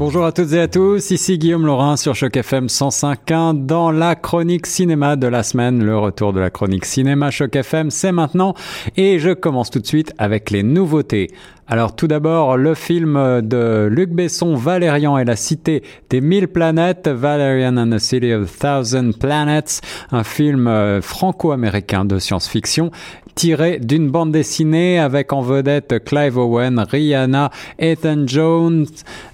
Bonjour à toutes et à tous, ici Guillaume Laurin sur Choc FM 105.1 dans la chronique cinéma de la semaine. Le retour de la chronique cinéma Choc FM, c'est maintenant et je commence tout de suite avec les nouveautés. Alors tout d'abord, le film de Luc Besson, Valérian et la cité des mille planètes, Valerian and the City of Thousand Planets, un film euh, franco-américain de science-fiction tiré d'une bande dessinée avec en vedette Clive Owen, Rihanna, Ethan Jones,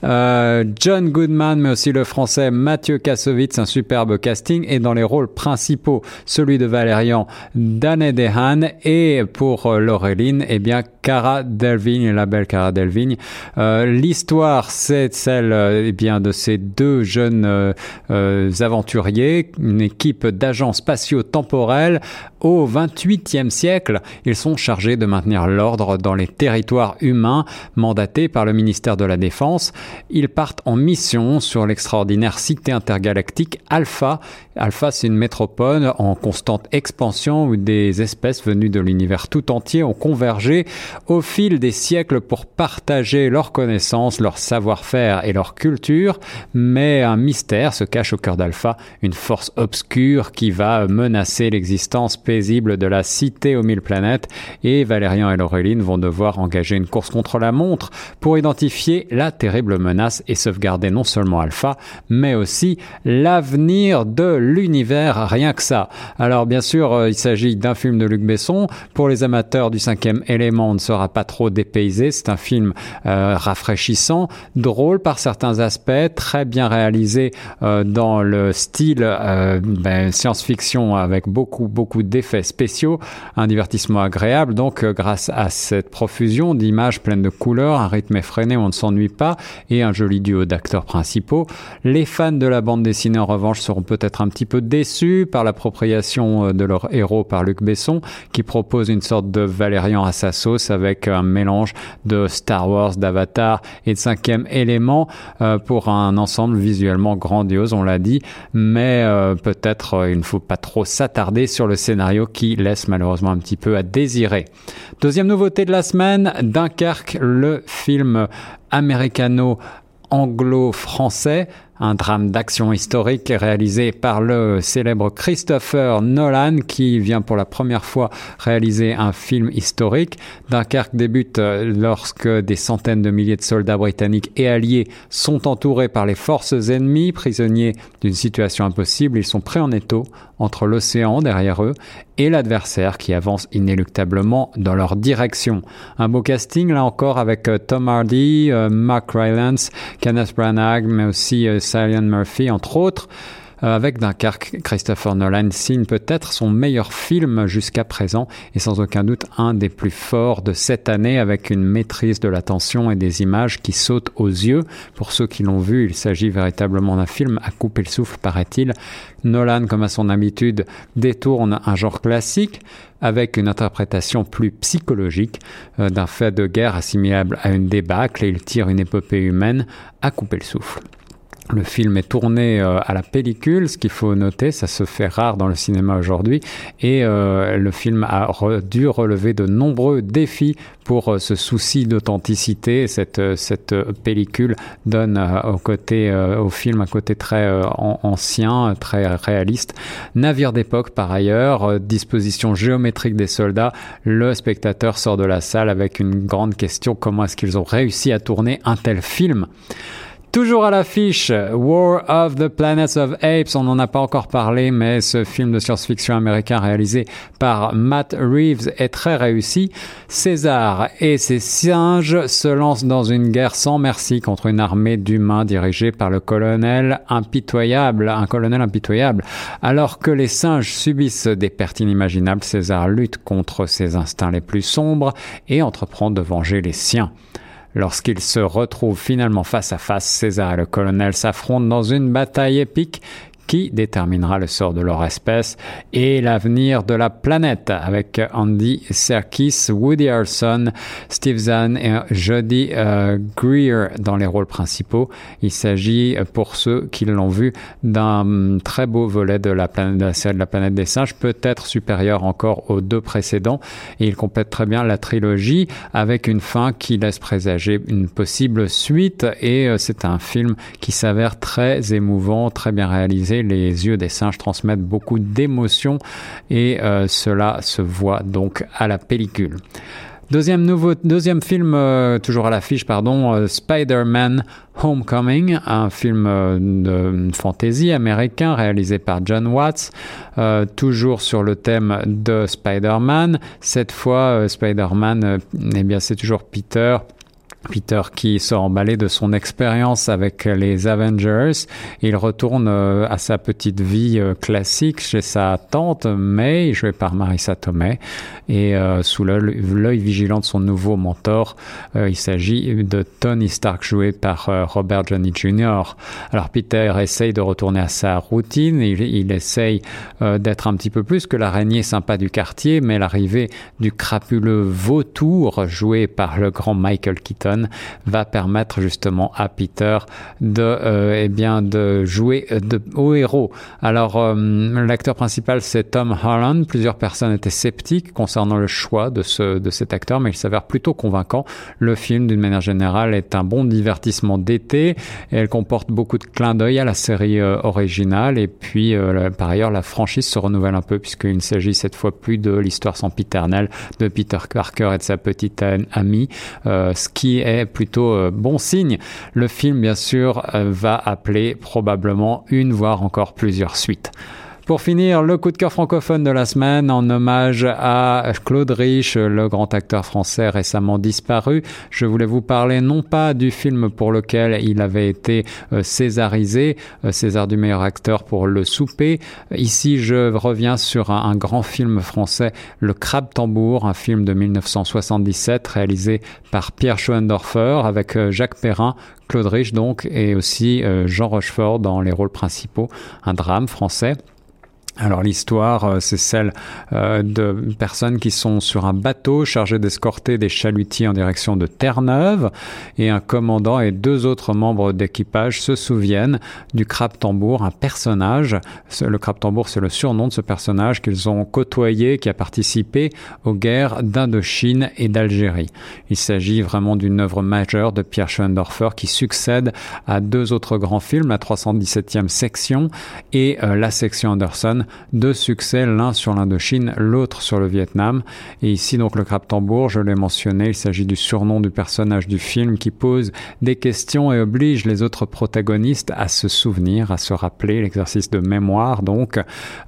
euh, John Goodman, mais aussi le français Mathieu Kassovitz, un superbe casting, et dans les rôles principaux, celui de Valérian, Dan Dehan, et pour euh, Laureline, eh bien, Cara Delvigne, la belle Cara Delvigne. Euh, L'histoire, c'est celle eh bien de ces deux jeunes euh, euh aventuriers, une équipe d'agents spatiaux temporels au 28e siècle. Ils sont chargés de maintenir l'ordre dans les territoires humains mandatés par le ministère de la Défense. Ils partent en mission sur l'extraordinaire cité intergalactique Alpha. Alpha, c'est une métropole en constante expansion où des espèces venues de l'univers tout entier ont convergé au fil des siècles pour partager leurs connaissances, leur savoir-faire et leur culture. Mais un mystère se cache au cœur d'Alpha, une force obscure qui va menacer l'existence paisible de la cité aux mille planètes et Valérian et Laureline vont devoir engager une course contre la montre pour identifier la terrible menace et sauvegarder non seulement Alpha, mais aussi l'avenir de l'univers, rien que ça. Alors bien sûr, euh, il s'agit d'un film de Luc Besson. Pour les amateurs du cinquième élément, sera pas trop dépaysé. C'est un film euh, rafraîchissant, drôle par certains aspects, très bien réalisé euh, dans le style ben, science-fiction avec beaucoup beaucoup d'effets spéciaux, un divertissement agréable. Donc grâce à cette profusion d'images pleines de couleurs, un rythme effréné, on ne s'ennuie pas et un joli duo d'acteurs principaux. Les fans de la bande dessinée en revanche seront peut-être un petit peu déçus par l'appropriation euh, de leur héros par Luc Besson, qui propose une sorte de Valérian à sa sauce avec un mélange de Star Wars, d'Avatar et de cinquième élément euh, pour un ensemble visuellement grandiose, on l'a dit, mais euh, peut-être il ne faut pas trop s'attarder sur le scénario qui laisse malheureusement un petit peu à désirer. Deuxième nouveauté de la semaine, Dunkerque, le film américano anglo-français un drame d'action historique réalisé par le célèbre Christopher Nolan qui vient pour la première fois réaliser un film historique. Dunkerque débute euh, lorsque des centaines de milliers de soldats britanniques et alliés sont entourés par les forces ennemies, prisonniers d'une situation impossible. Ils sont prêts en étau entre l'océan derrière eux et l'adversaire qui avance inéluctablement dans leur direction. Un beau casting là encore avec euh, Tom Hardy, euh, Mark Rylance, Kenneth Branagh, mais aussi Cillian Murphy, entre autres. Euh, avec Dunkerque, Christopher Nolan signe peut-être son meilleur film jusqu'à présent et sans aucun doute un des plus forts de cette année avec une maîtrise de l'attention et des images qui sautent aux yeux. Pour ceux qui l'ont vu, il s'agit véritablement d'un film à couper le souffle, paraît-il. Nolan, comme à son habitude, détourne un genre classique avec une interprétation plus psychologique euh, d'un fait de guerre assimilable à une débâcle et il tire une épopée humaine à couper le souffle. Le film est tourné euh, à la pellicule, ce qu'il faut noter, ça se fait rare dans le cinéma aujourd'hui, et euh, le film a dû relever de nombreux défis pour euh, ce souci d'authenticité. Cette, cette pellicule donne au, côté, au film un côté très ancien, très réaliste. Navire d'époque par ailleurs, disposition géométrique des soldats, le spectateur sort de la salle avec une grande question, comment est-ce qu'ils ont réussi à tourner un tel film? Toujours à l'affiche, War of the Planets of Apes. On n'en a pas encore parlé, mais ce film de science-fiction américain réalisé par Matt Reeves est très réussi. César et ses singes se lancent dans une guerre sans merci contre une armée d'humains dirigée par le colonel impitoyable, un colonel impitoyable. Alors que les singes subissent des pertes inimaginables, César lutte contre ses instincts les plus sombres et entreprend de venger les siens. Lorsqu'ils se retrouvent finalement face à face, César et le colonel s'affrontent dans une bataille épique qui déterminera le sort de leur espèce et l'avenir de la planète avec Andy Serkis, Woody Harrelson, Steve Zahn et Jodie euh, Greer dans les rôles principaux. Il s'agit, pour ceux qui l'ont vu, d'un très beau volet de la, planète, de la série de la planète des singes, peut-être supérieur encore aux deux précédents. Et il complète très bien la trilogie avec une fin qui laisse présager une possible suite. Et euh, c'est un film qui s'avère très émouvant, très bien réalisé. Les yeux des singes transmettent beaucoup d'émotions et euh, cela se voit donc à la pellicule. Deuxième, nouveau, deuxième film, euh, toujours à l'affiche, pardon, euh, Spider-Man Homecoming, un film de fantasy américain réalisé par John Watts, toujours sur le thème de Spider-Man. Cette fois, Spider-Man, eh bien, c'est toujours Peter Peter qui sort emballé de son expérience avec les Avengers. Il retourne euh, à sa petite vie euh, classique chez sa tante May, jouée par Marissa Tomei, et euh, sous l'œil vigilant de son nouveau mentor, il s'agit de Tony Stark, joué par Robert Johnny Jr. Alors Peter essaye de retourner à sa routine, il, il essaye d'être un petit peu plus que l'araignée sympa du quartier, mais l'arrivée du crapuleux vautour, joué par le grand Michael Keaton, va permettre justement à Peter de, euh, eh bien, de jouer au héros. Alors, euh, l'acteur principal, c'est Tom Holland. Plusieurs personnes étaient sceptiques concernant le choix de, ce, de cet acteur, mais il s'avère plutôt convaincant. Le film, d'une manière générale, est un bon divertissement d'été. Elle comporte beaucoup de clins d'œil à la série euh, originale. Et puis, par ailleurs, la franchise se renouvelle un peu puisqu'il ne s'agit cette fois plus de l'histoire sans piternelle de Peter Parker et de sa petite amie, ce qui est plutôt euh, bon signe. Le film, bien sûr, euh, va appeler probablement une, voire encore plusieurs suites. Pour finir, le coup de cœur francophone de la semaine en hommage à Claude Rich, le grand acteur français récemment disparu. Je voulais vous parler non pas du film pour lequel il avait été euh, césarisé, euh, César du meilleur acteur pour Le Souper. Ici, je reviens sur un, grand film français, Le Crabe Tambour, un film de 1977 réalisé par Pierre Schoendorfer avec euh, Jacques Perrin, Claude Rich donc, et aussi Jean Rochefort dans les rôles principaux. Un drame français. Alors l'histoire, euh, c'est celle euh, de personnes qui sont sur un bateau chargé d'escorter des chalutiers en direction de Terre-Neuve et un commandant et deux autres membres d'équipage se souviennent du crabe tambour, un personnage. Le crabe tambour, c'est le surnom de ce personnage qu'ils ont côtoyé, qui a participé aux guerres d'Indochine et d'Algérie. Il s'agit vraiment d'une œuvre majeure de Pierre Schoendorfer qui succède à deux autres grands films, la 317e section et euh, la section Anderson deux succès, l'un sur l'Indochine, l'autre sur le Vietnam. Et ici, donc, le crabe tambour, je l'ai mentionné, il s'agit du surnom du personnage du film qui pose des questions et oblige les autres protagonistes à se souvenir, à se rappeler l'exercice de mémoire. Donc,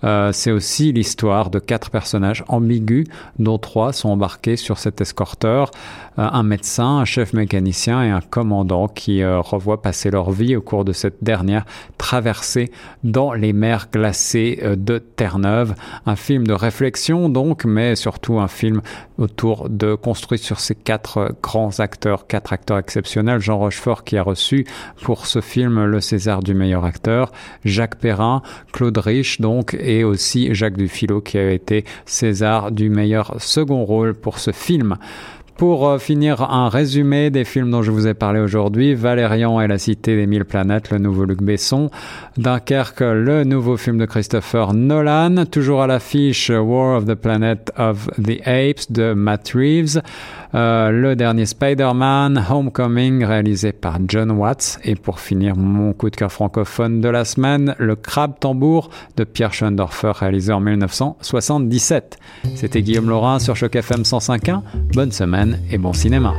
euh, c'est aussi l'histoire de quatre personnages ambigus, dont trois sont embarqués sur cet escorteur. Euh, un médecin, un chef mécanicien et un commandant qui euh, revoient passer leur vie au cours de cette dernière traversée dans les mers glacées euh, de Terre-Neuve. Un film de réflexion donc, mais surtout un film autour de construit sur ces quatre grands acteurs, quatre acteurs exceptionnels. Jean Rochefort qui a reçu pour ce film le César du meilleur acteur, Jacques Perrin, Claude Rich donc, et aussi Jacques Dufilo qui a été César du meilleur second rôle pour ce film. Pour euh, finir, un résumé des films dont je vous ai parlé aujourd'hui. Valérian et la cité des mille planètes, le nouveau Luc Besson. Dunkerque, le nouveau film de Christopher Nolan. Toujours à l'affiche, War of the Planet of the Apes de Matt Reeves. Euh, le dernier Spider-Man, Homecoming, réalisé par John Watts. Et pour finir, mon coup de cœur francophone de la semaine, Le Crabe Tambour de Pierre Schoendorfer, réalisé en 1977. C'était Guillaume Laurin sur Choc FM 105.1. Bonne semaine et bon cinéma.